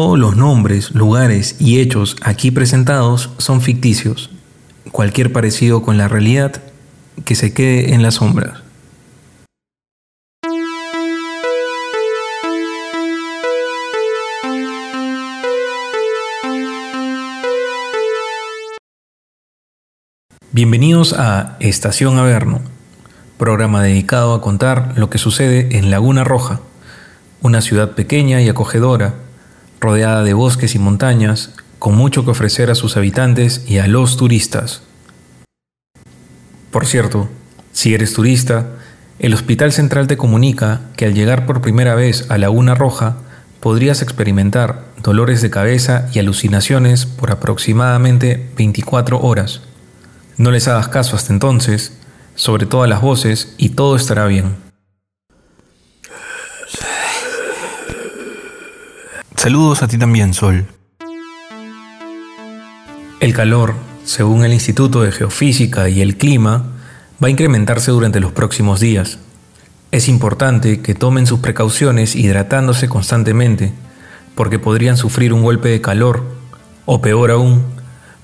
Todos los nombres, lugares y hechos aquí presentados son ficticios. Cualquier parecido con la realidad que se quede en las sombras. Bienvenidos a Estación Averno, programa dedicado a contar lo que sucede en Laguna Roja, una ciudad pequeña y acogedora, rodeada de bosques y montañas, con mucho que ofrecer a sus habitantes y a los turistas. Por cierto, si eres turista, el Hospital Central te comunica que al llegar por primera vez a Laguna Roja podrías experimentar dolores de cabeza y alucinaciones por aproximadamente 24 horas. No les hagas caso hasta entonces, sobre todas las voces, y todo estará bien. Saludos a ti también, Sol. El calor, según el Instituto de Geofísica y el Clima, va a incrementarse durante los próximos días. Es importante que tomen sus precauciones hidratándose constantemente, porque podrían sufrir un golpe de calor, o peor aún,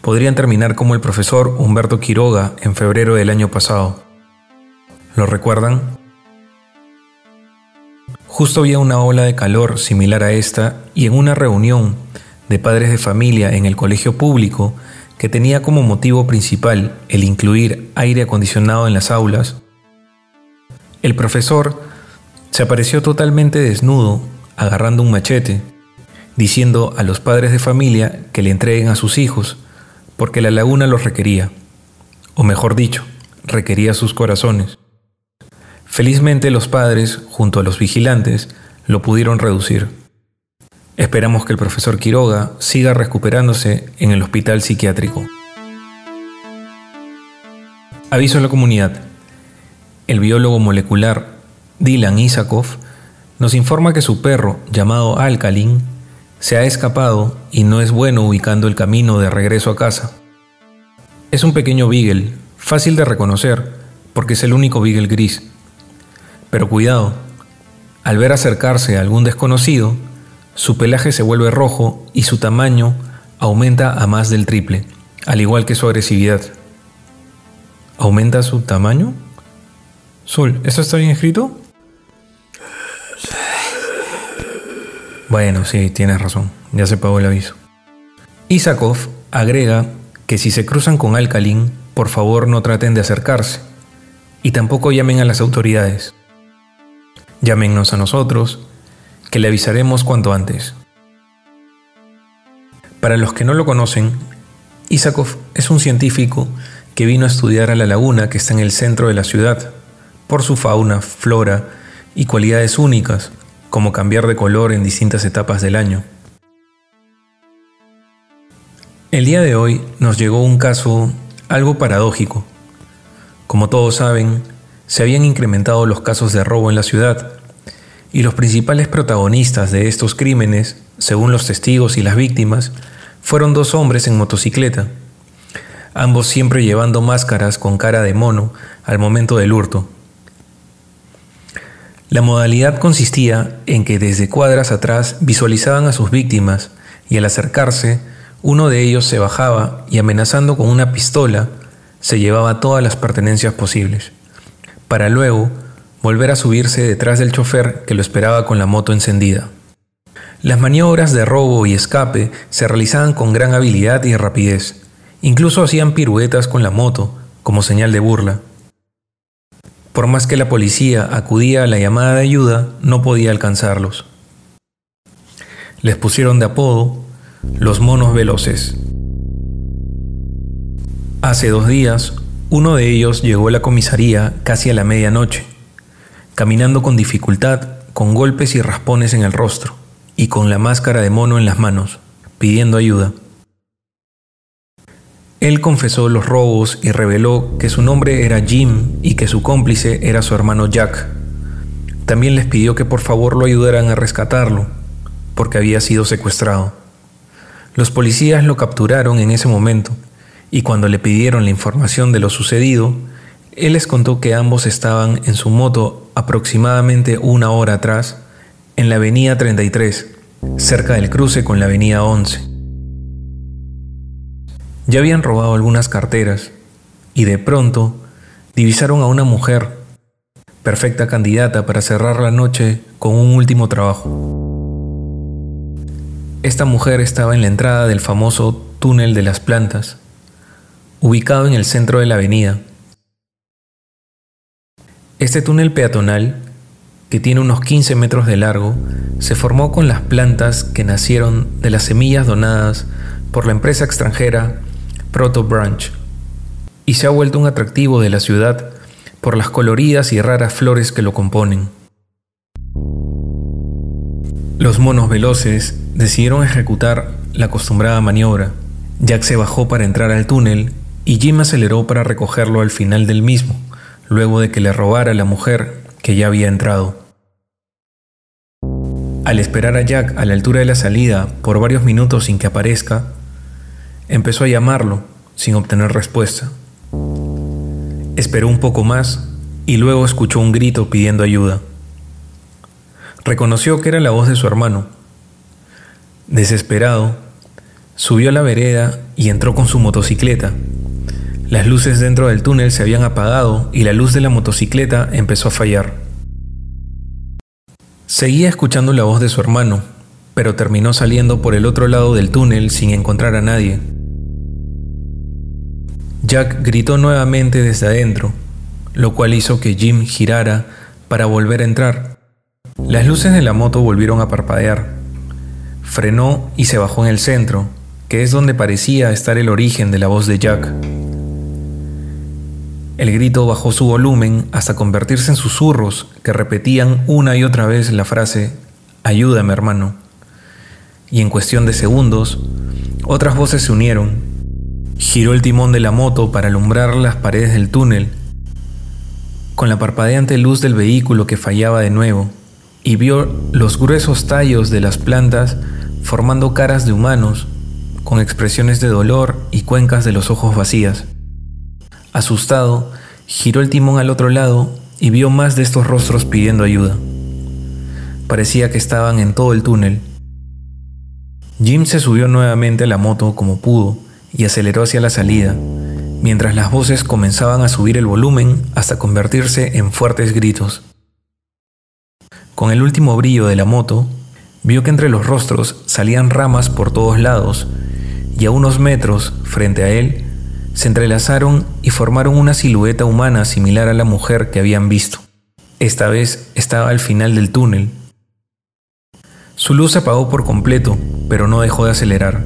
podrían terminar como el profesor Humberto Quiroga en febrero del año pasado. ¿Lo recuerdan? Justo había una ola de calor similar a esta y en una reunión de padres de familia en el colegio público que tenía como motivo principal el incluir aire acondicionado en las aulas, el profesor se apareció totalmente desnudo, agarrando un machete, diciendo a los padres de familia que le entreguen a sus hijos, porque la laguna los requería, o mejor dicho, requería sus corazones. Felizmente los padres, junto a los vigilantes, lo pudieron reducir. Esperamos que el profesor Quiroga siga recuperándose en el hospital psiquiátrico. Aviso a la comunidad. El biólogo molecular Dylan Isakov nos informa que su perro, llamado Alcalin, se ha escapado y no es bueno ubicando el camino de regreso a casa. Es un pequeño beagle, fácil de reconocer, porque es el único beagle gris. Pero cuidado, al ver acercarse a algún desconocido, su pelaje se vuelve rojo y su tamaño aumenta a más del triple, al igual que su agresividad. ¿Aumenta su tamaño? Sol, ¿eso está bien escrito? Bueno, sí, tienes razón, ya se pagó el aviso. Isakov agrega que si se cruzan con Alcalin, por favor no traten de acercarse y tampoco llamen a las autoridades. Llámennos a nosotros, que le avisaremos cuanto antes. Para los que no lo conocen, Isakov es un científico que vino a estudiar a la laguna que está en el centro de la ciudad, por su fauna, flora y cualidades únicas, como cambiar de color en distintas etapas del año. El día de hoy nos llegó un caso algo paradójico. Como todos saben, se habían incrementado los casos de robo en la ciudad, y los principales protagonistas de estos crímenes, según los testigos y las víctimas, fueron dos hombres en motocicleta, ambos siempre llevando máscaras con cara de mono al momento del hurto. La modalidad consistía en que desde cuadras atrás visualizaban a sus víctimas y al acercarse, uno de ellos se bajaba y amenazando con una pistola, se llevaba todas las pertenencias posibles, para luego volver a subirse detrás del chofer que lo esperaba con la moto encendida. Las maniobras de robo y escape se realizaban con gran habilidad y rapidez. Incluso hacían piruetas con la moto, como señal de burla. Por más que la policía acudía a la llamada de ayuda, no podía alcanzarlos. Les pusieron de apodo los monos veloces. Hace dos días, uno de ellos llegó a la comisaría casi a la medianoche, caminando con dificultad, con golpes y raspones en el rostro, y con la máscara de mono en las manos, pidiendo ayuda. Él confesó los robos y reveló que su nombre era Jim y que su cómplice era su hermano Jack. También les pidió que por favor lo ayudaran a rescatarlo, porque había sido secuestrado. Los policías lo capturaron en ese momento, y cuando le pidieron la información de lo sucedido, él les contó que ambos estaban en su moto aproximadamente una hora atrás, en la avenida 33, cerca del cruce con la avenida 11. Ya habían robado algunas carteras y de pronto divisaron a una mujer, perfecta candidata para cerrar la noche con un último trabajo. Esta mujer estaba en la entrada del famoso túnel de las plantas, ubicado en el centro de la avenida. Este túnel peatonal, que tiene unos 15 metros de largo, se formó con las plantas que nacieron de las semillas donadas por la empresa extranjera Proto Branch y se ha vuelto un atractivo de la ciudad por las coloridas y raras flores que lo componen. Los monos veloces decidieron ejecutar la acostumbrada maniobra. Jack se bajó para entrar al túnel y Jim aceleró para recogerlo al final del mismo, luego de que le robara la mujer que ya había entrado. Al esperar a Jack a la altura de la salida por varios minutos sin que aparezca, Empezó a llamarlo sin obtener respuesta. Esperó un poco más y luego escuchó un grito pidiendo ayuda. Reconoció que era la voz de su hermano. Desesperado, subió a la vereda y entró con su motocicleta. Las luces dentro del túnel se habían apagado y la luz de la motocicleta empezó a fallar. Seguía escuchando la voz de su hermano, pero terminó saliendo por el otro lado del túnel sin encontrar a nadie. Jack gritó nuevamente desde adentro, lo cual hizo que Jim girara para volver a entrar. Las luces de la moto volvieron a parpadear. Frenó y se bajó en el centro, que es donde parecía estar el origen de la voz de Jack. El grito bajó su volumen hasta convertirse en susurros que repetían una y otra vez la frase Ayúdame hermano. Y en cuestión de segundos, otras voces se unieron Giró el timón de la moto para alumbrar las paredes del túnel, con la parpadeante luz del vehículo que fallaba de nuevo, y vio los gruesos tallos de las plantas formando caras de humanos, con expresiones de dolor y cuencas de los ojos vacías. Asustado, giró el timón al otro lado y vio más de estos rostros pidiendo ayuda. Parecía que estaban en todo el túnel. Jim se subió nuevamente a la moto como pudo y aceleró hacia la salida, mientras las voces comenzaban a subir el volumen hasta convertirse en fuertes gritos. Con el último brillo de la moto, vio que entre los rostros salían ramas por todos lados y a unos metros frente a él se entrelazaron y formaron una silueta humana similar a la mujer que habían visto. Esta vez estaba al final del túnel. Su luz se apagó por completo, pero no dejó de acelerar.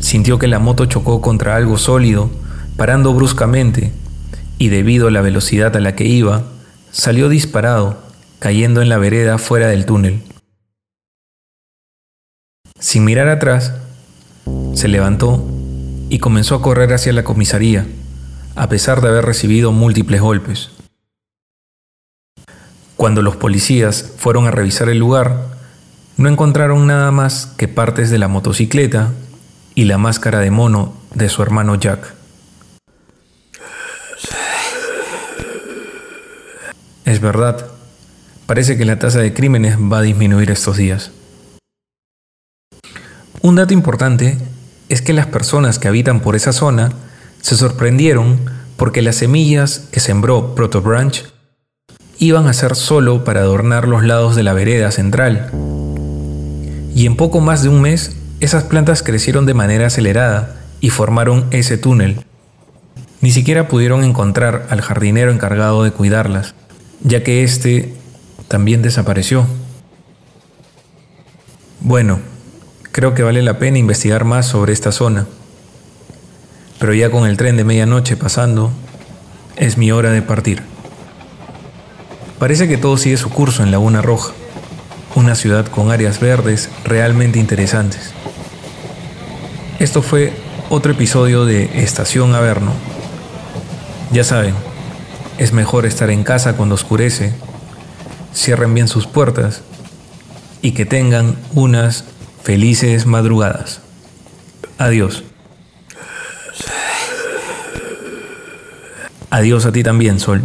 Sintió que la moto chocó contra algo sólido, parando bruscamente, y debido a la velocidad a la que iba, salió disparado, cayendo en la vereda fuera del túnel. Sin mirar atrás, se levantó y comenzó a correr hacia la comisaría, a pesar de haber recibido múltiples golpes. Cuando los policías fueron a revisar el lugar, no encontraron nada más que partes de la motocicleta y la máscara de mono de su hermano Jack. Es verdad, parece que la tasa de crímenes va a disminuir estos días. Un dato importante es que las personas que habitan por esa zona se sorprendieron porque las semillas que sembró Proto Branch iban a ser solo para adornar los lados de la vereda central. Y en poco más de un mes esas plantas crecieron de manera acelerada y formaron ese túnel. Ni siquiera pudieron encontrar al jardinero encargado de cuidarlas, ya que éste también desapareció. Bueno, creo que vale la pena investigar más sobre esta zona. Pero ya con el tren de medianoche pasando, es mi hora de partir. Parece que todo sigue su curso en Laguna Roja, una ciudad con áreas verdes realmente interesantes. Esto fue otro episodio de Estación Averno. Ya saben, es mejor estar en casa cuando oscurece, cierren bien sus puertas y que tengan unas felices madrugadas. Adiós. Adiós a ti también, Sol.